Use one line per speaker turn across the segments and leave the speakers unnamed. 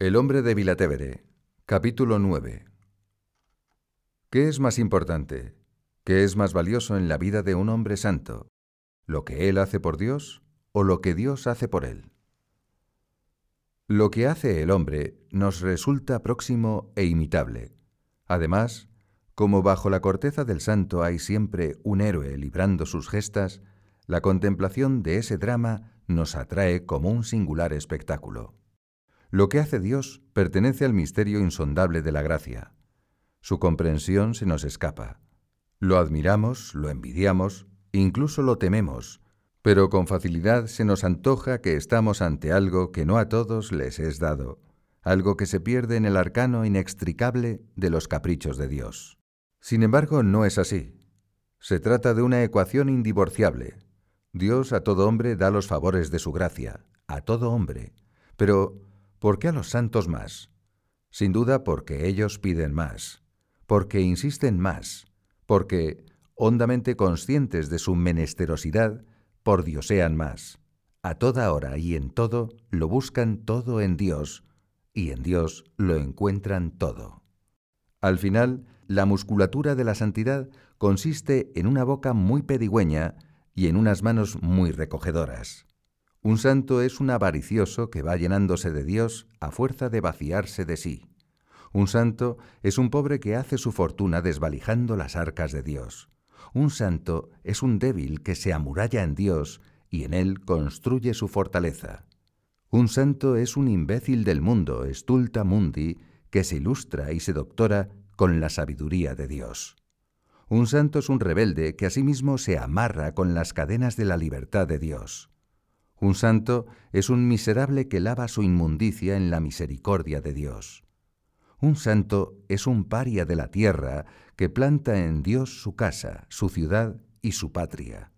El hombre de Vilatevere, capítulo 9. ¿Qué es más importante? ¿Qué es más valioso en la vida de un hombre santo? ¿Lo que él hace por Dios o lo que Dios hace por él? Lo que hace el hombre nos resulta próximo e imitable. Además, como bajo la corteza del santo hay siempre un héroe librando sus gestas, la contemplación de ese drama nos atrae como un singular espectáculo. Lo que hace Dios pertenece al misterio insondable de la gracia. Su comprensión se nos escapa. Lo admiramos, lo envidiamos, incluso lo tememos, pero con facilidad se nos antoja que estamos ante algo que no a todos les es dado, algo que se pierde en el arcano inextricable de los caprichos de Dios. Sin embargo, no es así. Se trata de una ecuación indivorciable. Dios a todo hombre da los favores de su gracia, a todo hombre, pero ¿Por qué a los santos más? Sin duda porque ellos piden más, porque insisten más, porque, hondamente conscientes de su menesterosidad, por sean más. A toda hora y en todo lo buscan todo en Dios, y en Dios lo encuentran todo. Al final, la musculatura de la santidad consiste en una boca muy pedigüeña y en unas manos muy recogedoras. Un santo es un avaricioso que va llenándose de Dios a fuerza de vaciarse de sí. Un santo es un pobre que hace su fortuna desvalijando las arcas de Dios. Un santo es un débil que se amuralla en Dios y en él construye su fortaleza. Un santo es un imbécil del mundo, estulta mundi, que se ilustra y se doctora con la sabiduría de Dios. Un santo es un rebelde que asimismo se amarra con las cadenas de la libertad de Dios. Un santo es un miserable que lava su inmundicia en la misericordia de Dios. Un santo es un paria de la tierra que planta en Dios su casa, su ciudad y su patria.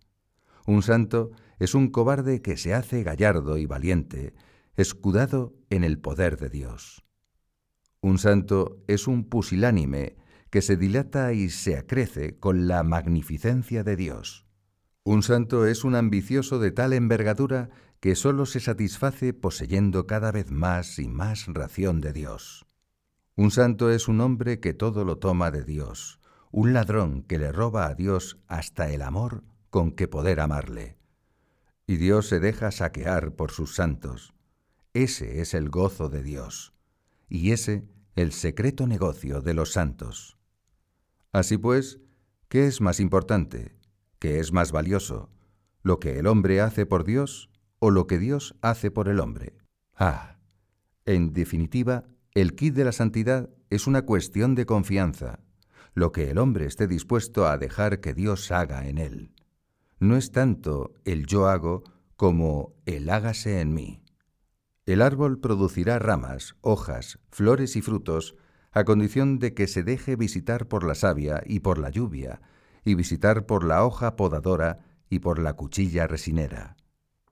Un santo es un cobarde que se hace gallardo y valiente, escudado en el poder de Dios. Un santo es un pusilánime que se dilata y se acrece con la magnificencia de Dios. Un santo es un ambicioso de tal envergadura que sólo se satisface poseyendo cada vez más y más ración de Dios. Un santo es un hombre que todo lo toma de Dios, un ladrón que le roba a Dios hasta el amor con que poder amarle. Y Dios se deja saquear por sus santos. Ese es el gozo de Dios, y ese el secreto negocio de los santos. Así pues, ¿qué es más importante? ¿Qué es más valioso? ¿Lo que el hombre hace por Dios o lo que Dios hace por el hombre? Ah, en definitiva, el kit de la santidad es una cuestión de confianza, lo que el hombre esté dispuesto a dejar que Dios haga en él. No es tanto el yo hago como el hágase en mí. El árbol producirá ramas, hojas, flores y frutos a condición de que se deje visitar por la savia y por la lluvia, y visitar por la hoja podadora y por la cuchilla resinera.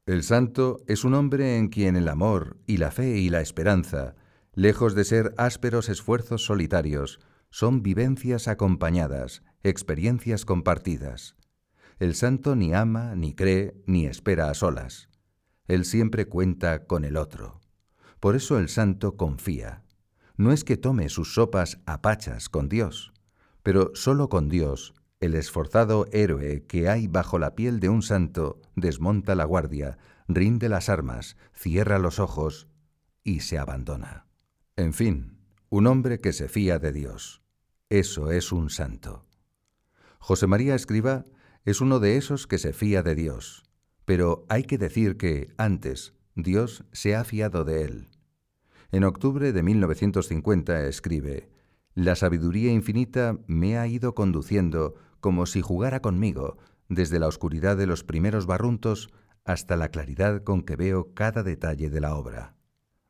El santo es un hombre en quien el amor y la fe y la esperanza, lejos de ser ásperos esfuerzos solitarios, son vivencias acompañadas, experiencias compartidas. El santo ni ama, ni cree, ni espera a solas. Él siempre cuenta con el otro. Por eso el santo confía. No es que tome sus sopas a pachas con Dios, pero solo con Dios el esforzado héroe que hay bajo la piel de un santo desmonta la guardia, rinde las armas, cierra los ojos y se abandona. En fin, un hombre que se fía de Dios. Eso es un santo. José María Escriba es uno de esos que se fía de Dios, pero hay que decir que, antes, Dios se ha fiado de él. En octubre de 1950 escribe, La sabiduría infinita me ha ido conduciendo como si jugara conmigo, desde la oscuridad de los primeros barruntos hasta la claridad con que veo cada detalle de la obra.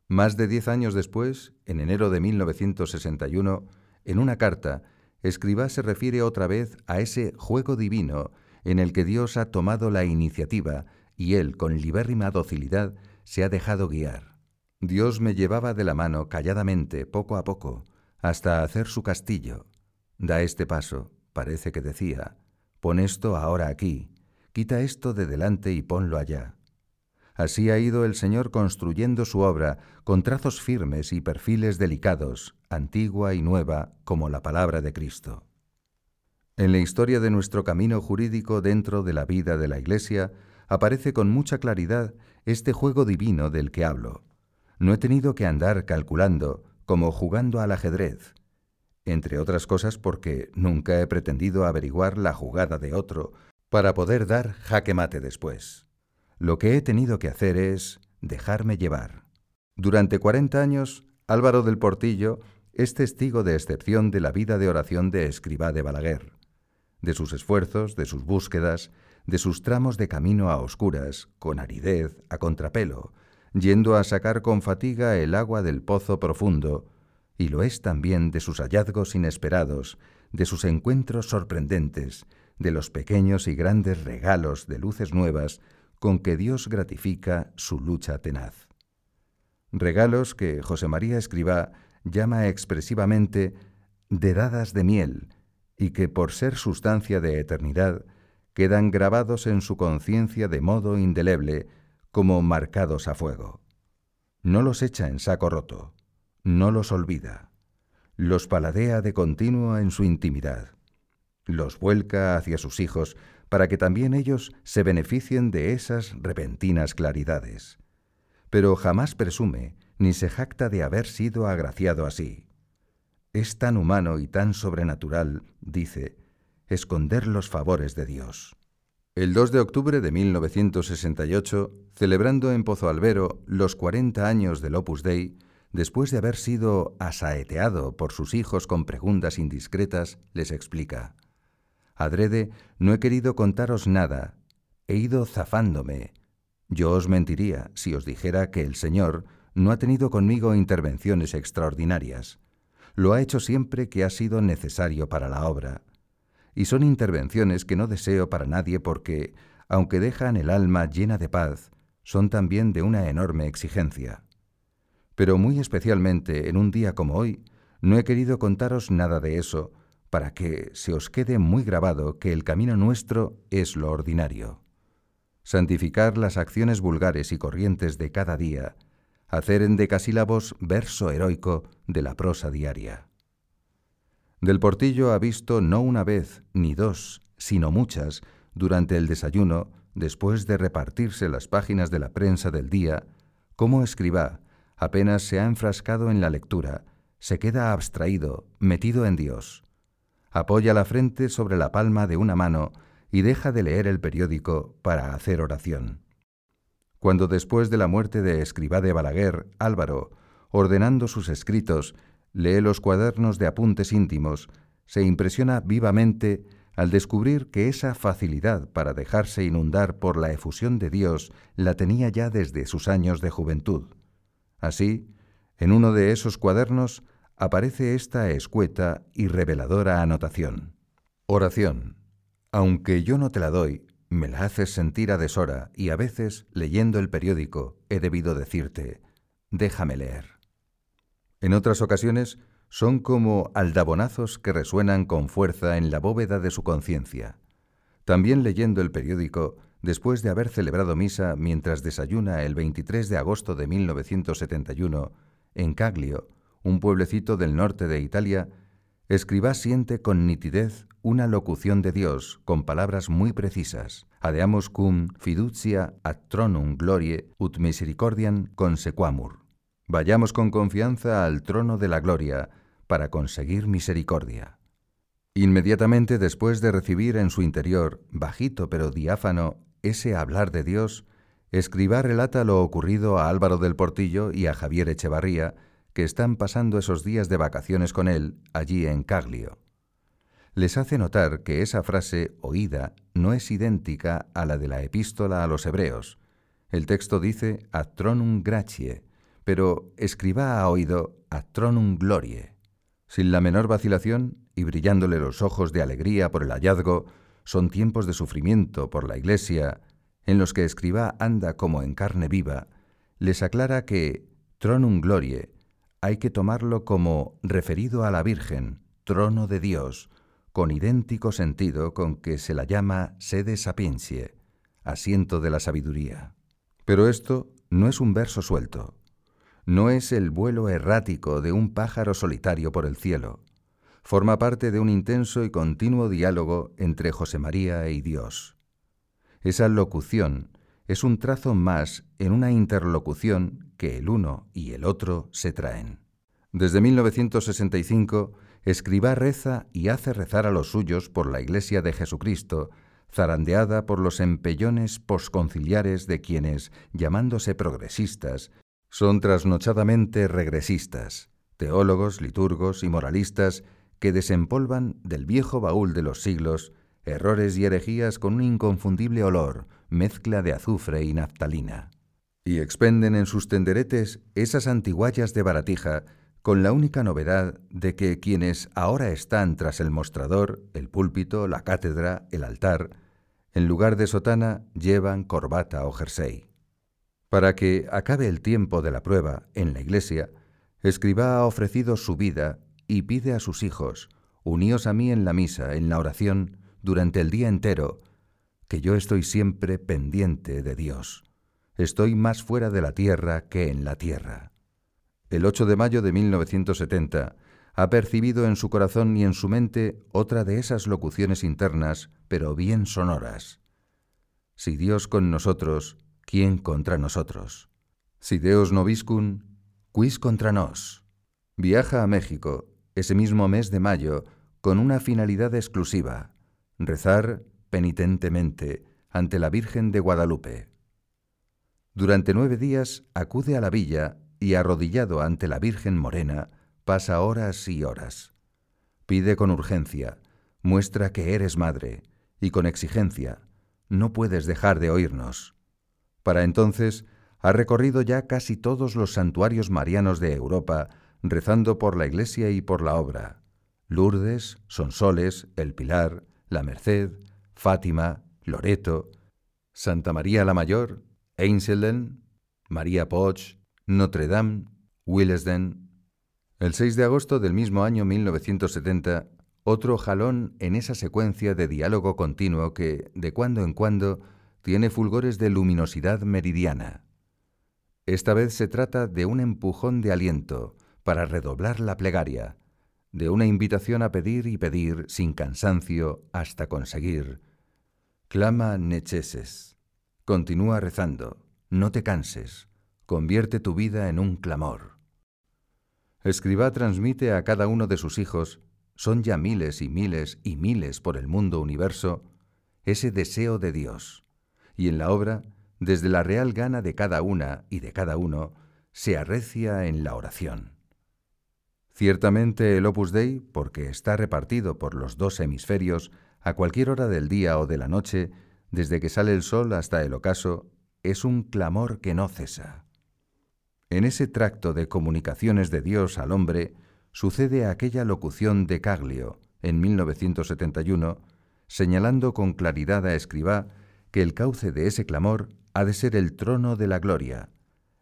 Más de diez años después, en enero de 1961, en una carta, Escribá se refiere otra vez a ese juego divino en el que Dios ha tomado la iniciativa y él, con libérrima docilidad, se ha dejado guiar. Dios me llevaba de la mano calladamente, poco a poco, hasta hacer su castillo. Da este paso, parece que decía, pon esto ahora aquí, quita esto de delante y ponlo allá. Así ha ido el Señor construyendo su obra con trazos firmes y perfiles delicados, antigua y nueva, como la palabra de Cristo. En la historia de nuestro camino jurídico dentro de la vida de la Iglesia aparece con mucha claridad este juego divino del que hablo. No he tenido que andar calculando, como jugando al ajedrez, entre otras cosas porque nunca he pretendido averiguar la jugada de otro para poder dar jaque mate después. Lo que he tenido que hacer es dejarme llevar. Durante cuarenta años, Álvaro del Portillo es testigo de excepción de la vida de oración de Escribá de Balaguer, de sus esfuerzos, de sus búsquedas, de sus tramos de camino a oscuras, con aridez, a contrapelo, yendo a sacar con fatiga el agua del pozo profundo, y lo es también de sus hallazgos inesperados, de sus encuentros sorprendentes, de los pequeños y grandes regalos de luces nuevas con que Dios gratifica su lucha tenaz. Regalos que José María Escribá llama expresivamente dedadas de miel y que por ser sustancia de eternidad quedan grabados en su conciencia de modo indeleble como marcados a fuego. No los echa en saco roto, no los olvida, los paladea de continuo en su intimidad, los vuelca hacia sus hijos para que también ellos se beneficien de esas repentinas claridades. Pero jamás presume ni se jacta de haber sido agraciado así. Es tan humano y tan sobrenatural, dice, esconder los favores de Dios. El 2 de octubre de 1968, celebrando en Pozo Albero los 40 años del Opus Dei, después de haber sido asaeteado por sus hijos con preguntas indiscretas, les explica. Adrede, no he querido contaros nada. He ido zafándome. Yo os mentiría si os dijera que el Señor no ha tenido conmigo intervenciones extraordinarias. Lo ha hecho siempre que ha sido necesario para la obra. Y son intervenciones que no deseo para nadie porque, aunque dejan el alma llena de paz, son también de una enorme exigencia. Pero muy especialmente en un día como hoy, no he querido contaros nada de eso, para que se os quede muy grabado que el camino nuestro es lo ordinario. Santificar las acciones vulgares y corrientes de cada día, hacer en decasílabos verso heroico de la prosa diaria. Del Portillo ha visto no una vez ni dos, sino muchas, durante el desayuno, después de repartirse las páginas de la prensa del día, cómo escriba, apenas se ha enfrascado en la lectura, se queda abstraído, metido en Dios apoya la frente sobre la palma de una mano y deja de leer el periódico para hacer oración. Cuando después de la muerte de Escribá de Balaguer, Álvaro, ordenando sus escritos, lee los cuadernos de apuntes íntimos, se impresiona vivamente al descubrir que esa facilidad para dejarse inundar por la efusión de Dios la tenía ya desde sus años de juventud. Así, en uno de esos cuadernos aparece esta escueta y reveladora anotación. Oración. Aunque yo no te la doy, me la haces sentir a deshora y a veces, leyendo el periódico, he debido decirte, déjame leer. En otras ocasiones, son como aldabonazos que resuenan con fuerza en la bóveda de su conciencia. También leyendo el periódico, después de haber celebrado misa mientras desayuna el 23 de agosto de 1971, en Caglio, un pueblecito del norte de Italia, Escribá siente con nitidez una locución de Dios con palabras muy precisas. Adeamus cum fiducia ad tronum glorie ut misericordiam consequamur. Vayamos con confianza al trono de la gloria para conseguir misericordia. Inmediatamente después de recibir en su interior, bajito pero diáfano, ese hablar de Dios, Escribá relata lo ocurrido a Álvaro del Portillo y a Javier Echevarría, que están pasando esos días de vacaciones con él allí en Caglio. Les hace notar que esa frase oída no es idéntica a la de la epístola a los hebreos. El texto dice ad tronum gracie, pero escriba ha oído ad tronum glorie. Sin la menor vacilación y brillándole los ojos de alegría por el hallazgo, son tiempos de sufrimiento por la Iglesia, en los que escriba anda como en carne viva, les aclara que tronum glorie hay que tomarlo como referido a la Virgen, trono de Dios, con idéntico sentido con que se la llama sede sapientie, asiento de la sabiduría. Pero esto no es un verso suelto, no es el vuelo errático de un pájaro solitario por el cielo, forma parte de un intenso y continuo diálogo entre José María y Dios. Esa locución es un trazo más en una interlocución que el uno y el otro se traen. Desde 1965, Escribá reza y hace rezar a los suyos por la Iglesia de Jesucristo, zarandeada por los empellones posconciliares de quienes, llamándose progresistas, son trasnochadamente regresistas, teólogos, liturgos y moralistas que desempolvan del viejo baúl de los siglos errores y herejías con un inconfundible olor, mezcla de azufre y naftalina. Y expenden en sus tenderetes esas antiguallas de baratija con la única novedad de que quienes ahora están tras el mostrador, el púlpito, la cátedra, el altar, en lugar de sotana llevan corbata o jersey. Para que acabe el tiempo de la prueba en la iglesia, Escribá ha ofrecido su vida y pide a sus hijos, uníos a mí en la misa, en la oración, durante el día entero, que yo estoy siempre pendiente de Dios. Estoy más fuera de la tierra que en la tierra el 8 de mayo de 1970, ha percibido en su corazón y en su mente otra de esas locuciones internas, pero bien sonoras. Si Dios con nosotros, ¿quién contra nosotros? Si Deus noviscum, quis contra nos? Viaja a México ese mismo mes de mayo con una finalidad exclusiva, rezar penitentemente ante la Virgen de Guadalupe. Durante nueve días acude a la villa y arrodillado ante la Virgen Morena, pasa horas y horas. Pide con urgencia, muestra que eres madre, y con exigencia, no puedes dejar de oírnos. Para entonces, ha recorrido ya casi todos los santuarios marianos de Europa, rezando por la Iglesia y por la obra. Lourdes, Sonsoles, El Pilar, La Merced, Fátima, Loreto, Santa María la Mayor, Einselen, María Poch, Notre Dame, Willesden. El 6 de agosto del mismo año 1970, otro jalón en esa secuencia de diálogo continuo que, de cuando en cuando, tiene fulgores de luminosidad meridiana. Esta vez se trata de un empujón de aliento para redoblar la plegaria, de una invitación a pedir y pedir sin cansancio hasta conseguir. Clama necheses. Continúa rezando, no te canses convierte tu vida en un clamor. Escribá transmite a cada uno de sus hijos, son ya miles y miles y miles por el mundo universo, ese deseo de Dios. Y en la obra, desde la real gana de cada una y de cada uno, se arrecia en la oración. Ciertamente el Opus Dei, porque está repartido por los dos hemisferios, a cualquier hora del día o de la noche, desde que sale el sol hasta el ocaso, es un clamor que no cesa. En ese tracto de comunicaciones de Dios al hombre sucede aquella locución de Caglio en 1971, señalando con claridad a Escribá que el cauce de ese clamor ha de ser el trono de la gloria,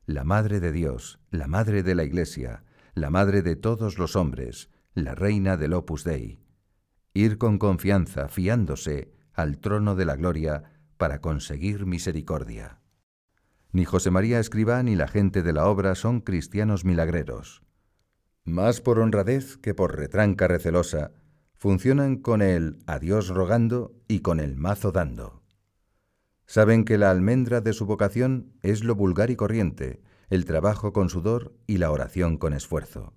la Madre de Dios, la Madre de la Iglesia, la Madre de todos los hombres, la Reina del Opus Dei. Ir con confianza, fiándose, al trono de la gloria para conseguir misericordia. Ni José María Escribá ni la gente de la obra son cristianos milagreros. Más por honradez que por retranca recelosa, funcionan con el a Dios rogando y con el mazo dando. Saben que la almendra de su vocación es lo vulgar y corriente, el trabajo con sudor y la oración con esfuerzo.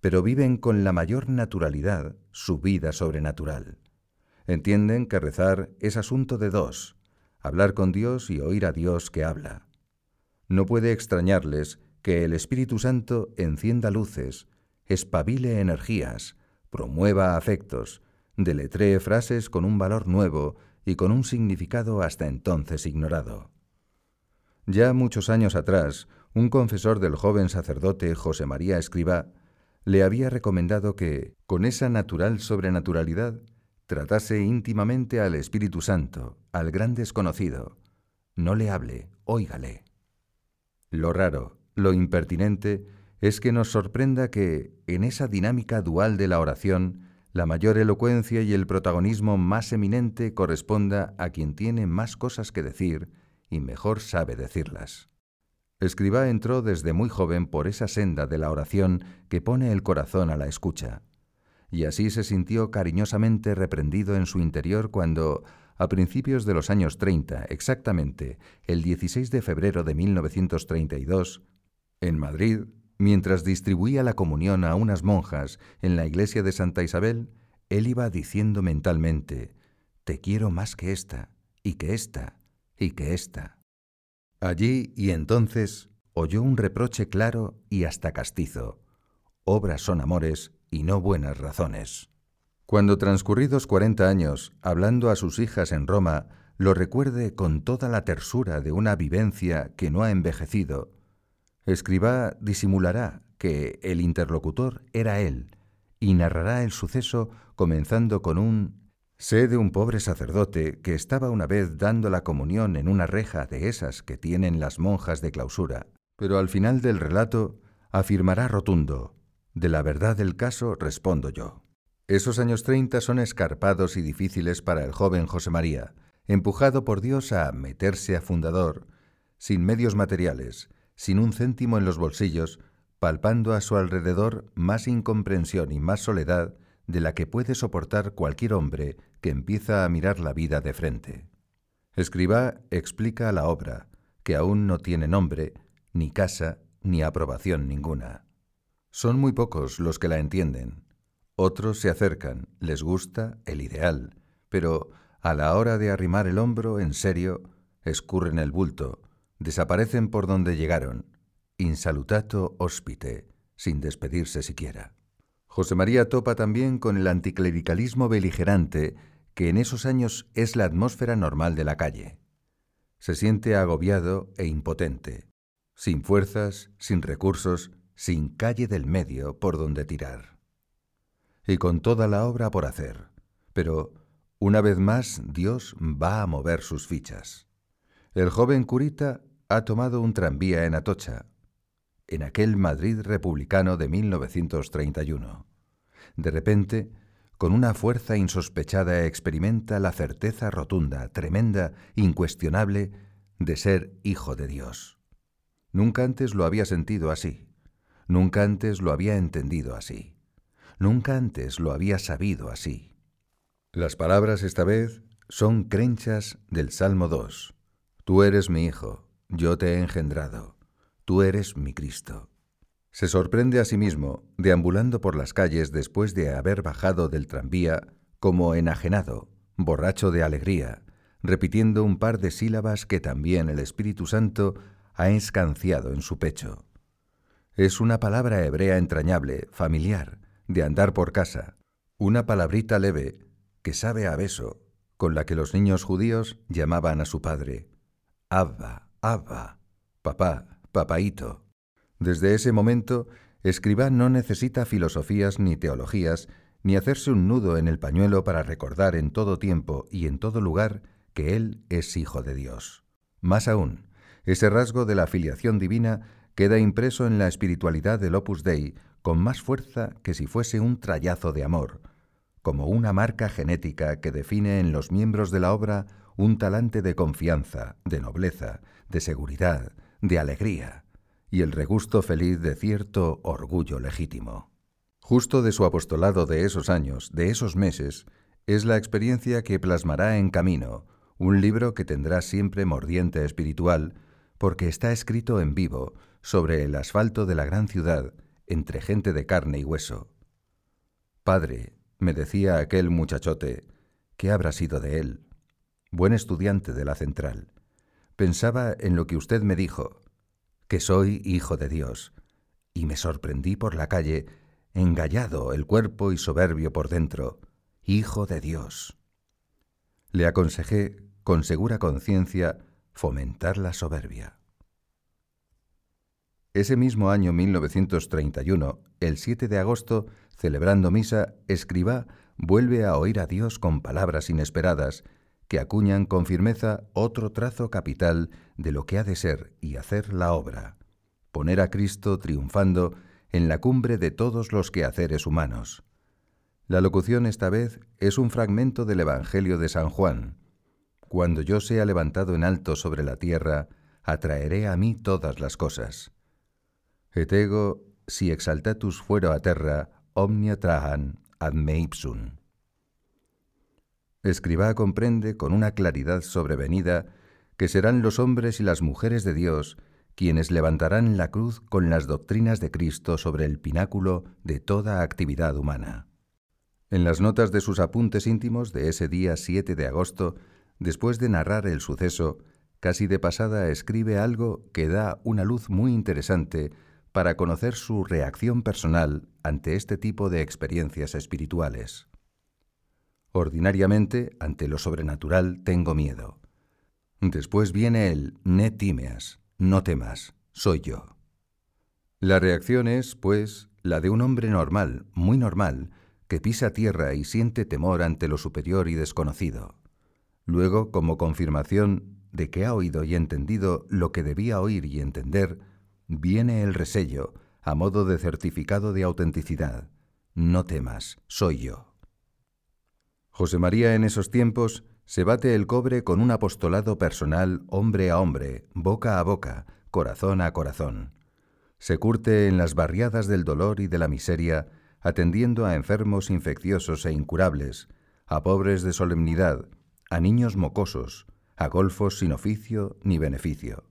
Pero viven con la mayor naturalidad su vida sobrenatural. Entienden que rezar es asunto de dos, hablar con Dios y oír a Dios que habla. No puede extrañarles que el Espíritu Santo encienda luces, espabile energías, promueva afectos, deletree frases con un valor nuevo y con un significado hasta entonces ignorado. Ya muchos años atrás, un confesor del joven sacerdote José María Escribá le había recomendado que, con esa natural sobrenaturalidad, tratase íntimamente al Espíritu Santo, al gran desconocido. No le hable, óigale. Lo raro, lo impertinente, es que nos sorprenda que, en esa dinámica dual de la oración, la mayor elocuencia y el protagonismo más eminente corresponda a quien tiene más cosas que decir y mejor sabe decirlas. Escribá entró desde muy joven por esa senda de la oración que pone el corazón a la escucha, y así se sintió cariñosamente reprendido en su interior cuando, a principios de los años 30, exactamente el 16 de febrero de 1932, en Madrid, mientras distribuía la comunión a unas monjas en la iglesia de Santa Isabel, él iba diciendo mentalmente, Te quiero más que esta, y que esta, y que esta. Allí y entonces oyó un reproche claro y hasta castizo. Obras son amores y no buenas razones. Cuando transcurridos cuarenta años, hablando a sus hijas en Roma, lo recuerde con toda la tersura de una vivencia que no ha envejecido, escriba disimulará que el interlocutor era él y narrará el suceso comenzando con un Sé de un pobre sacerdote que estaba una vez dando la comunión en una reja de esas que tienen las monjas de clausura, pero al final del relato afirmará rotundo, de la verdad del caso respondo yo. Esos años treinta son escarpados y difíciles para el joven José María, empujado por Dios a meterse a fundador, sin medios materiales, sin un céntimo en los bolsillos, palpando a su alrededor más incomprensión y más soledad de la que puede soportar cualquier hombre que empieza a mirar la vida de frente. Escribá explica la obra, que aún no tiene nombre, ni casa, ni aprobación ninguna. Son muy pocos los que la entienden. Otros se acercan, les gusta el ideal, pero a la hora de arrimar el hombro en serio, escurren el bulto, desaparecen por donde llegaron, insalutato hospite, sin despedirse siquiera. José María topa también con el anticlericalismo beligerante que en esos años es la atmósfera normal de la calle. Se siente agobiado e impotente, sin fuerzas, sin recursos, sin calle del medio por donde tirar. Y con toda la obra por hacer. Pero, una vez más, Dios va a mover sus fichas. El joven curita ha tomado un tranvía en Atocha, en aquel Madrid republicano de 1931. De repente, con una fuerza insospechada experimenta la certeza rotunda, tremenda, incuestionable, de ser hijo de Dios. Nunca antes lo había sentido así, nunca antes lo había entendido así, nunca antes lo había sabido así. Las palabras esta vez son crenchas del Salmo 2. Tú eres mi hijo, yo te he engendrado tú eres mi Cristo. Se sorprende a sí mismo, deambulando por las calles después de haber bajado del tranvía, como enajenado, borracho de alegría, repitiendo un par de sílabas que también el Espíritu Santo ha escanciado en su pecho. Es una palabra hebrea entrañable, familiar, de andar por casa, una palabrita leve que sabe a beso, con la que los niños judíos llamaban a su padre. Abba, Abba, papá, papaíto. Desde ese momento, Escribá no necesita filosofías ni teologías, ni hacerse un nudo en el pañuelo para recordar en todo tiempo y en todo lugar que Él es Hijo de Dios. Más aún, ese rasgo de la filiación divina queda impreso en la espiritualidad del Opus Dei con más fuerza que si fuese un trayazo de amor, como una marca genética que define en los miembros de la obra un talante de confianza, de nobleza, de seguridad, de alegría y el regusto feliz de cierto orgullo legítimo. Justo de su apostolado de esos años, de esos meses, es la experiencia que plasmará en Camino, un libro que tendrá siempre mordiente espiritual, porque está escrito en vivo, sobre el asfalto de la gran ciudad, entre gente de carne y hueso. Padre, me decía aquel muchachote, ¿qué habrá sido de él? Buen estudiante de la central. Pensaba en lo que usted me dijo, que soy hijo de Dios, y me sorprendí por la calle, engallado el cuerpo y soberbio por dentro, hijo de Dios. Le aconsejé, con segura conciencia, fomentar la soberbia. Ese mismo año 1931, el 7 de agosto, celebrando misa, escriba vuelve a oír a Dios con palabras inesperadas que acuñan con firmeza otro trazo capital de lo que ha de ser y hacer la obra, poner a Cristo triunfando en la cumbre de todos los quehaceres humanos. La locución esta vez es un fragmento del Evangelio de San Juan. Cuando yo sea levantado en alto sobre la tierra, atraeré a mí todas las cosas. Et ego, si exaltatus fuero a terra, omnia trahan ad me ipsum. Escribá comprende con una claridad sobrevenida que serán los hombres y las mujeres de Dios quienes levantarán la cruz con las doctrinas de Cristo sobre el pináculo de toda actividad humana. En las notas de sus apuntes íntimos de ese día 7 de agosto, después de narrar el suceso, casi de pasada escribe algo que da una luz muy interesante para conocer su reacción personal ante este tipo de experiencias espirituales. Ordinariamente, ante lo sobrenatural tengo miedo. Después viene el ne timeas, no temas, soy yo. La reacción es, pues, la de un hombre normal, muy normal, que pisa tierra y siente temor ante lo superior y desconocido. Luego, como confirmación de que ha oído y entendido lo que debía oír y entender, viene el resello, a modo de certificado de autenticidad. No temas, soy yo. José María en esos tiempos se bate el cobre con un apostolado personal hombre a hombre, boca a boca, corazón a corazón. Se curte en las barriadas del dolor y de la miseria, atendiendo a enfermos infecciosos e incurables, a pobres de solemnidad, a niños mocosos, a golfos sin oficio ni beneficio.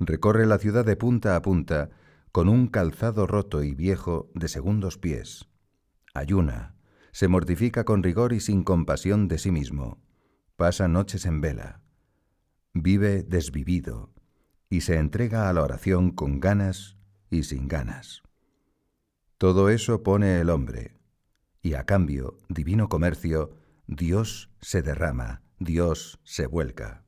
Recorre la ciudad de punta a punta con un calzado roto y viejo de segundos pies. Ayuna, se mortifica con rigor y sin compasión de sí mismo, pasa noches en vela, vive desvivido y se entrega a la oración con ganas y sin ganas. Todo eso pone el hombre, y a cambio, divino comercio, Dios se derrama, Dios se vuelca.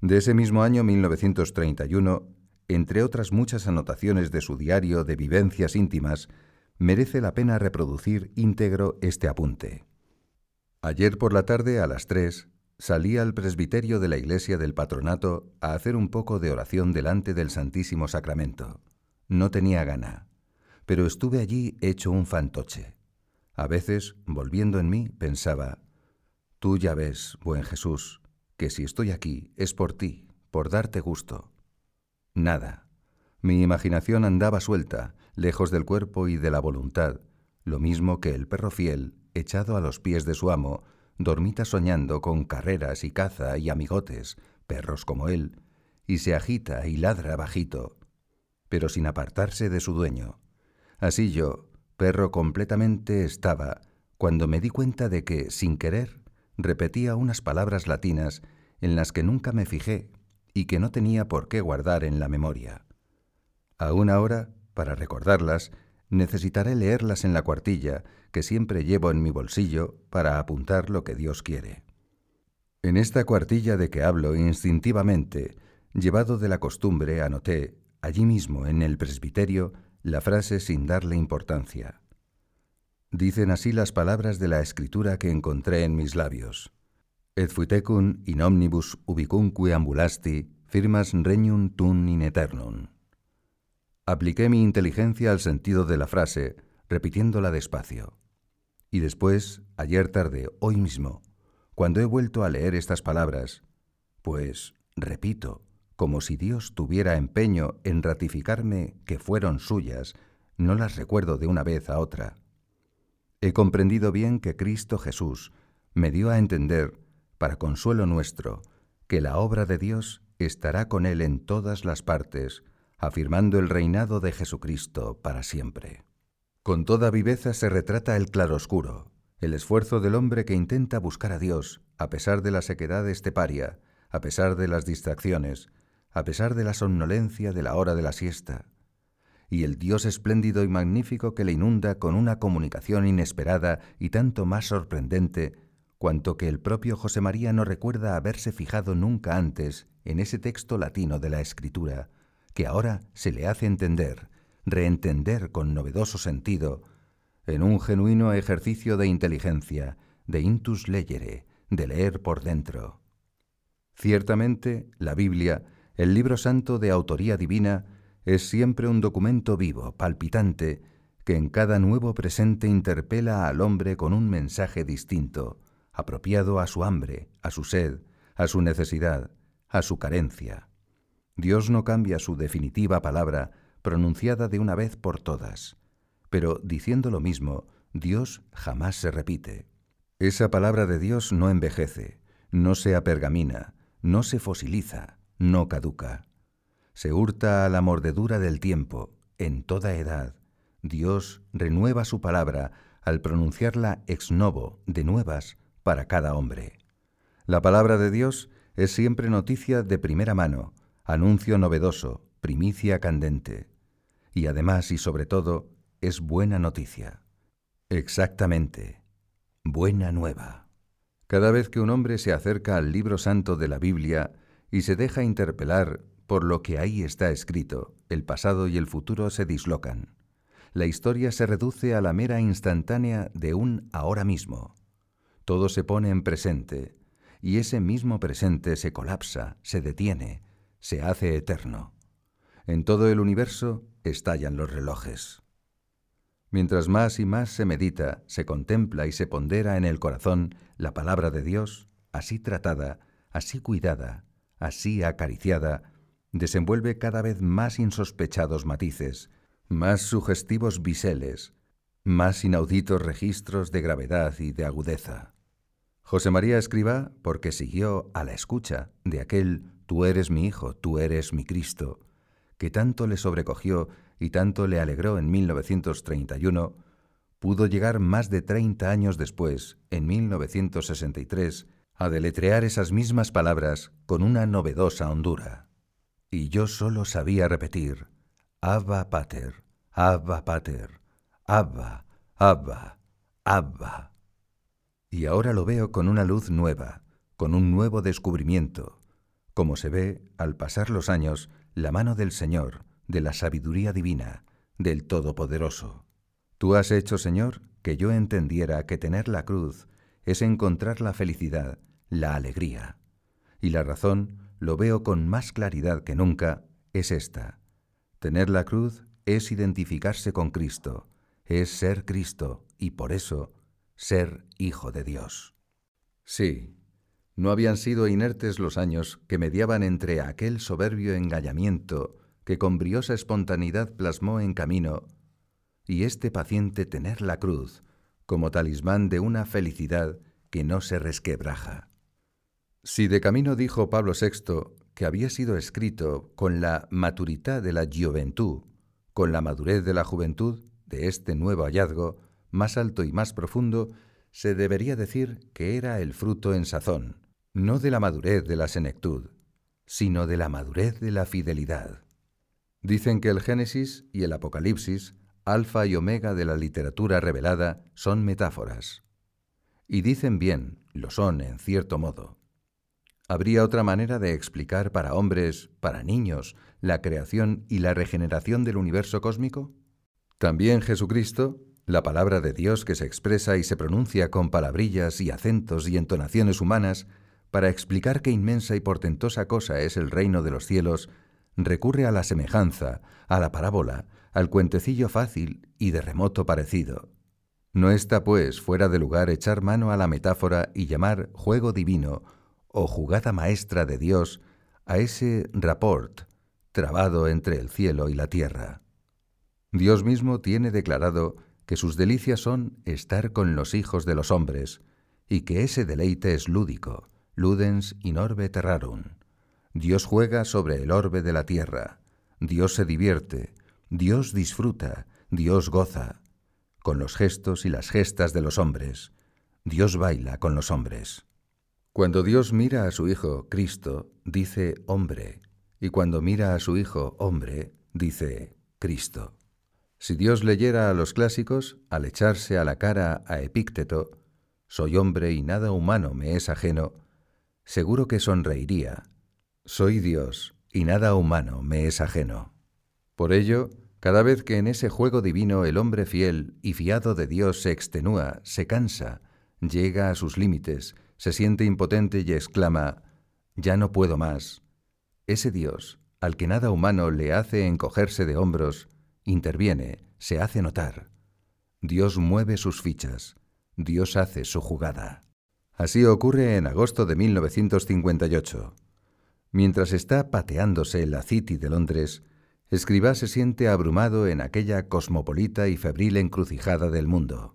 De ese mismo año 1931, entre otras muchas anotaciones de su diario de vivencias íntimas, merece la pena reproducir íntegro este apunte. Ayer por la tarde a las tres salía al presbiterio de la iglesia del patronato a hacer un poco de oración delante del Santísimo Sacramento. No tenía gana, pero estuve allí hecho un fantoche. A veces, volviendo en mí, pensaba, Tú ya ves, buen Jesús, que si estoy aquí es por ti, por darte gusto. Nada. Mi imaginación andaba suelta, lejos del cuerpo y de la voluntad, lo mismo que el perro fiel, echado a los pies de su amo, dormita soñando con carreras y caza y amigotes, perros como él, y se agita y ladra bajito, pero sin apartarse de su dueño. Así yo, perro completamente estaba, cuando me di cuenta de que, sin querer, repetía unas palabras latinas en las que nunca me fijé y que no tenía por qué guardar en la memoria. Aún ahora para recordarlas, necesitaré leerlas en la cuartilla que siempre llevo en mi bolsillo para apuntar lo que Dios quiere. En esta cuartilla de que hablo instintivamente, llevado de la costumbre, anoté, allí mismo en el presbiterio, la frase sin darle importancia. Dicen así las palabras de la escritura que encontré en mis labios. Et fuitecum in omnibus ubicunque ambulasti firmas regnum tun in eternum. Apliqué mi inteligencia al sentido de la frase, repitiéndola despacio. Y después, ayer tarde, hoy mismo, cuando he vuelto a leer estas palabras, pues, repito, como si Dios tuviera empeño en ratificarme que fueron suyas, no las recuerdo de una vez a otra. He comprendido bien que Cristo Jesús me dio a entender, para consuelo nuestro, que la obra de Dios estará con Él en todas las partes, afirmando el reinado de Jesucristo para siempre. Con toda viveza se retrata el claroscuro, el esfuerzo del hombre que intenta buscar a Dios, a pesar de la sequedad esteparia, a pesar de las distracciones, a pesar de la somnolencia de la hora de la siesta, y el Dios espléndido y magnífico que le inunda con una comunicación inesperada y tanto más sorprendente cuanto que el propio José María no recuerda haberse fijado nunca antes en ese texto latino de la Escritura, que ahora se le hace entender, reentender con novedoso sentido, en un genuino ejercicio de inteligencia, de intus legere, de leer por dentro. Ciertamente, la Biblia, el libro santo de autoría divina, es siempre un documento vivo, palpitante, que en cada nuevo presente interpela al hombre con un mensaje distinto, apropiado a su hambre, a su sed, a su necesidad, a su carencia. Dios no cambia su definitiva palabra pronunciada de una vez por todas, pero diciendo lo mismo, Dios jamás se repite. Esa palabra de Dios no envejece, no se apergamina, no se fosiliza, no caduca. Se hurta a la mordedura del tiempo, en toda edad. Dios renueva su palabra al pronunciarla ex novo, de nuevas, para cada hombre. La palabra de Dios es siempre noticia de primera mano, anuncio novedoso, primicia candente. Y además y sobre todo, es buena noticia. Exactamente, buena nueva. Cada vez que un hombre se acerca al libro santo de la Biblia y se deja interpelar por lo que ahí está escrito, el pasado y el futuro se dislocan. La historia se reduce a la mera instantánea de un ahora mismo. Todo se pone en presente, y ese mismo presente se colapsa, se detiene, se hace eterno. En todo el universo estallan los relojes. Mientras más y más se medita, se contempla y se pondera en el corazón la palabra de Dios, así tratada, así cuidada, así acariciada, desenvuelve cada vez más insospechados matices, más sugestivos biseles, más inauditos registros de gravedad y de agudeza. José María escriba porque siguió a la escucha de aquel Tú eres mi Hijo, tú eres mi Cristo, que tanto le sobrecogió y tanto le alegró en 1931, pudo llegar más de 30 años después, en 1963, a deletrear esas mismas palabras con una novedosa hondura. Y yo solo sabía repetir, Abba Pater, Abba Pater, Abba, Abba, Abba y ahora lo veo con una luz nueva, con un nuevo descubrimiento, como se ve, al pasar los años, la mano del Señor, de la sabiduría divina, del Todopoderoso. Tú has hecho, Señor, que yo entendiera que tener la cruz es encontrar la felicidad, la alegría. Y la razón, lo veo con más claridad que nunca, es esta. Tener la cruz es identificarse con Cristo, es ser Cristo, y por eso ser hijo de Dios. Sí, no habían sido inertes los años que mediaban entre aquel soberbio engallamiento que con briosa espontaneidad plasmó en camino y este paciente tener la cruz como talismán de una felicidad que no se resquebraja. Si de camino dijo Pablo VI que había sido escrito con la maturidad de la juventud, con la madurez de la juventud de este nuevo hallazgo, más alto y más profundo, se debería decir que era el fruto en sazón, no de la madurez de la senectud, sino de la madurez de la fidelidad. Dicen que el Génesis y el Apocalipsis, alfa y omega de la literatura revelada, son metáforas. Y dicen bien, lo son en cierto modo. ¿Habría otra manera de explicar para hombres, para niños, la creación y la regeneración del universo cósmico? También Jesucristo, la palabra de Dios que se expresa y se pronuncia con palabrillas y acentos y entonaciones humanas para explicar qué inmensa y portentosa cosa es el reino de los cielos, recurre a la semejanza, a la parábola, al cuentecillo fácil y de remoto parecido. No está, pues, fuera de lugar echar mano a la metáfora y llamar juego divino o jugada maestra de Dios a ese rapport trabado entre el cielo y la tierra. Dios mismo tiene declarado que sus delicias son estar con los hijos de los hombres, y que ese deleite es lúdico, ludens in orbe terrarum. Dios juega sobre el orbe de la tierra, Dios se divierte, Dios disfruta, Dios goza, con los gestos y las gestas de los hombres, Dios baila con los hombres. Cuando Dios mira a su Hijo, Cristo, dice hombre, y cuando mira a su Hijo, hombre, dice Cristo. Si Dios leyera a los clásicos, al echarse a la cara a Epícteto, soy hombre y nada humano me es ajeno, seguro que sonreiría. Soy Dios y nada humano me es ajeno. Por ello, cada vez que en ese juego divino el hombre fiel y fiado de Dios se extenúa, se cansa, llega a sus límites, se siente impotente y exclama, ya no puedo más. Ese Dios, al que nada humano le hace encogerse de hombros, interviene, se hace notar. Dios mueve sus fichas, Dios hace su jugada. Así ocurre en agosto de 1958. Mientras está pateándose la City de Londres, Escribá se siente abrumado en aquella cosmopolita y febril encrucijada del mundo.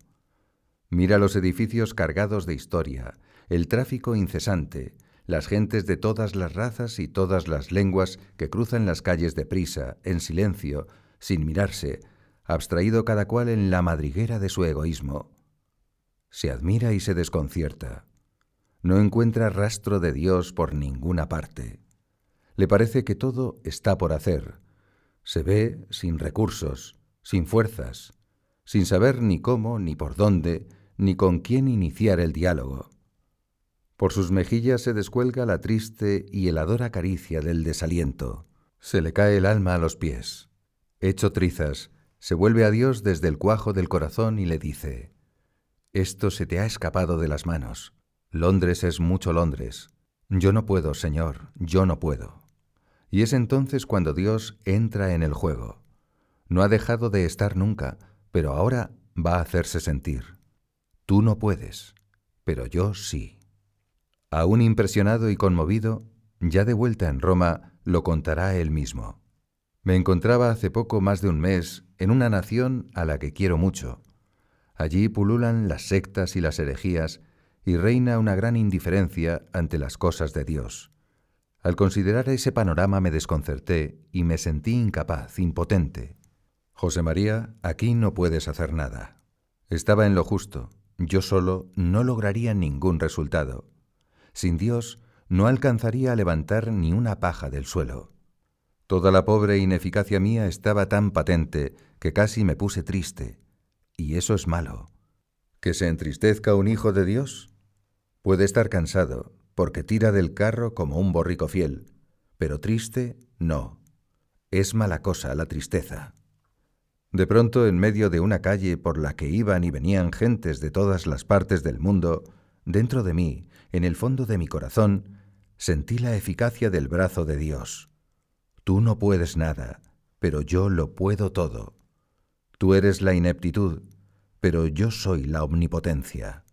Mira los edificios cargados de historia, el tráfico incesante, las gentes de todas las razas y todas las lenguas que cruzan las calles deprisa, en silencio, sin mirarse, abstraído cada cual en la madriguera de su egoísmo. Se admira y se desconcierta. No encuentra rastro de Dios por ninguna parte. Le parece que todo está por hacer. Se ve sin recursos, sin fuerzas, sin saber ni cómo, ni por dónde, ni con quién iniciar el diálogo. Por sus mejillas se descuelga la triste y heladora caricia del desaliento. Se le cae el alma a los pies. Hecho trizas, se vuelve a Dios desde el cuajo del corazón y le dice, Esto se te ha escapado de las manos. Londres es mucho Londres. Yo no puedo, Señor, yo no puedo. Y es entonces cuando Dios entra en el juego. No ha dejado de estar nunca, pero ahora va a hacerse sentir. Tú no puedes, pero yo sí. Aún impresionado y conmovido, ya de vuelta en Roma, lo contará él mismo. Me encontraba hace poco más de un mes en una nación a la que quiero mucho. Allí pululan las sectas y las herejías y reina una gran indiferencia ante las cosas de Dios. Al considerar ese panorama me desconcerté y me sentí incapaz, impotente. José María, aquí no puedes hacer nada. Estaba en lo justo. Yo solo no lograría ningún resultado. Sin Dios no alcanzaría a levantar ni una paja del suelo. Toda la pobre ineficacia mía estaba tan patente que casi me puse triste. Y eso es malo. ¿Que se entristezca un hijo de Dios? Puede estar cansado, porque tira del carro como un borrico fiel, pero triste no. Es mala cosa la tristeza. De pronto, en medio de una calle por la que iban y venían gentes de todas las partes del mundo, dentro de mí, en el fondo de mi corazón, sentí la eficacia del brazo de Dios. Tú no puedes nada, pero yo lo puedo todo. Tú eres la ineptitud, pero yo soy la omnipotencia.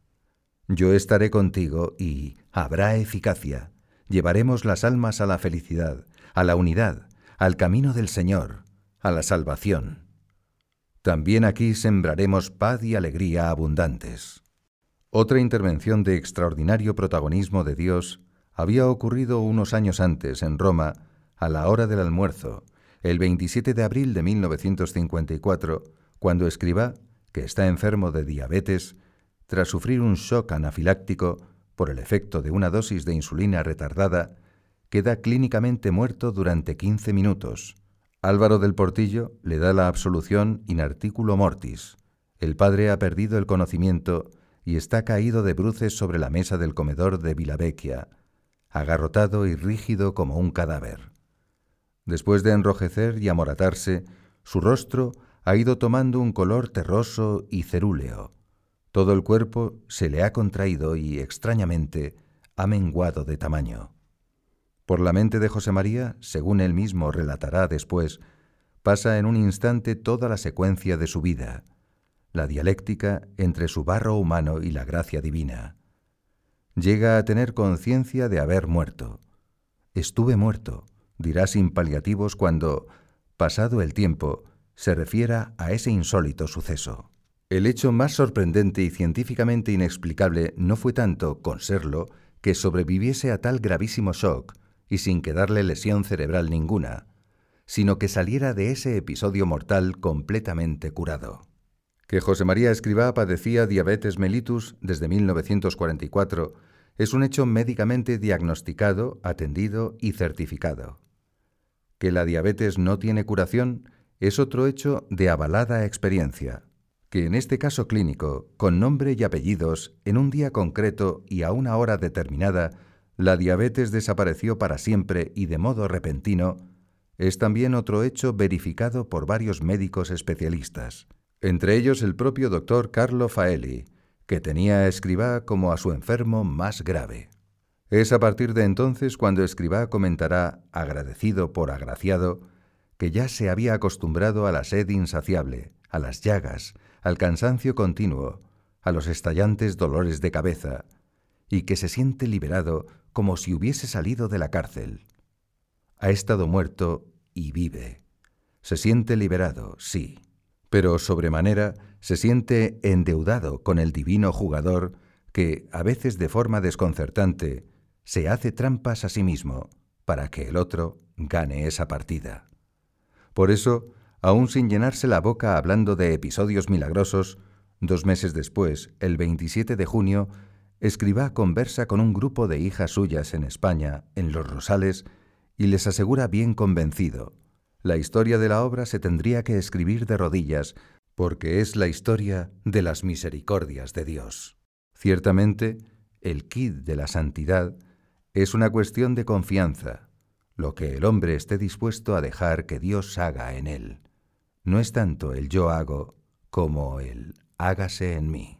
Yo estaré contigo y habrá eficacia. Llevaremos las almas a la felicidad, a la unidad, al camino del Señor, a la salvación. También aquí sembraremos paz y alegría abundantes. Otra intervención de extraordinario protagonismo de Dios había ocurrido unos años antes en Roma, a la hora del almuerzo, el 27 de abril de 1954, cuando escriba, que está enfermo de diabetes, tras sufrir un shock anafiláctico por el efecto de una dosis de insulina retardada, queda clínicamente muerto durante 15 minutos. Álvaro del Portillo le da la absolución in articulo mortis. El padre ha perdido el conocimiento y está caído de bruces sobre la mesa del comedor de Vilavecchia, agarrotado y rígido como un cadáver. Después de enrojecer y amoratarse, su rostro ha ido tomando un color terroso y cerúleo. Todo el cuerpo se le ha contraído y, extrañamente, ha menguado de tamaño. Por la mente de José María, según él mismo relatará después, pasa en un instante toda la secuencia de su vida, la dialéctica entre su barro humano y la gracia divina. Llega a tener conciencia de haber muerto. Estuve muerto, dirá sin paliativos cuando, pasado el tiempo, se refiera a ese insólito suceso. El hecho más sorprendente y científicamente inexplicable no fue tanto, con serlo, que sobreviviese a tal gravísimo shock y sin quedarle lesión cerebral ninguna, sino que saliera de ese episodio mortal completamente curado. Que José María Escribá padecía diabetes mellitus desde 1944 es un hecho médicamente diagnosticado, atendido y certificado. Que la diabetes no tiene curación es otro hecho de avalada experiencia que en este caso clínico, con nombre y apellidos, en un día concreto y a una hora determinada, la diabetes desapareció para siempre y de modo repentino, es también otro hecho verificado por varios médicos especialistas, entre ellos el propio doctor Carlo Faeli, que tenía a Escribá como a su enfermo más grave. Es a partir de entonces cuando Escribá comentará, agradecido por agraciado, que ya se había acostumbrado a la sed insaciable, a las llagas, al cansancio continuo, a los estallantes dolores de cabeza, y que se siente liberado como si hubiese salido de la cárcel. Ha estado muerto y vive. Se siente liberado, sí, pero sobremanera se siente endeudado con el divino jugador que, a veces de forma desconcertante, se hace trampas a sí mismo para que el otro gane esa partida. Por eso, aún sin llenarse la boca hablando de episodios milagrosos, dos meses después, el 27 de junio, Escribá conversa con un grupo de hijas suyas en España, en Los Rosales, y les asegura bien convencido, la historia de la obra se tendría que escribir de rodillas, porque es la historia de las misericordias de Dios. Ciertamente, el kit de la santidad es una cuestión de confianza, lo que el hombre esté dispuesto a dejar que Dios haga en él. No es tanto el yo hago como el hágase en mí.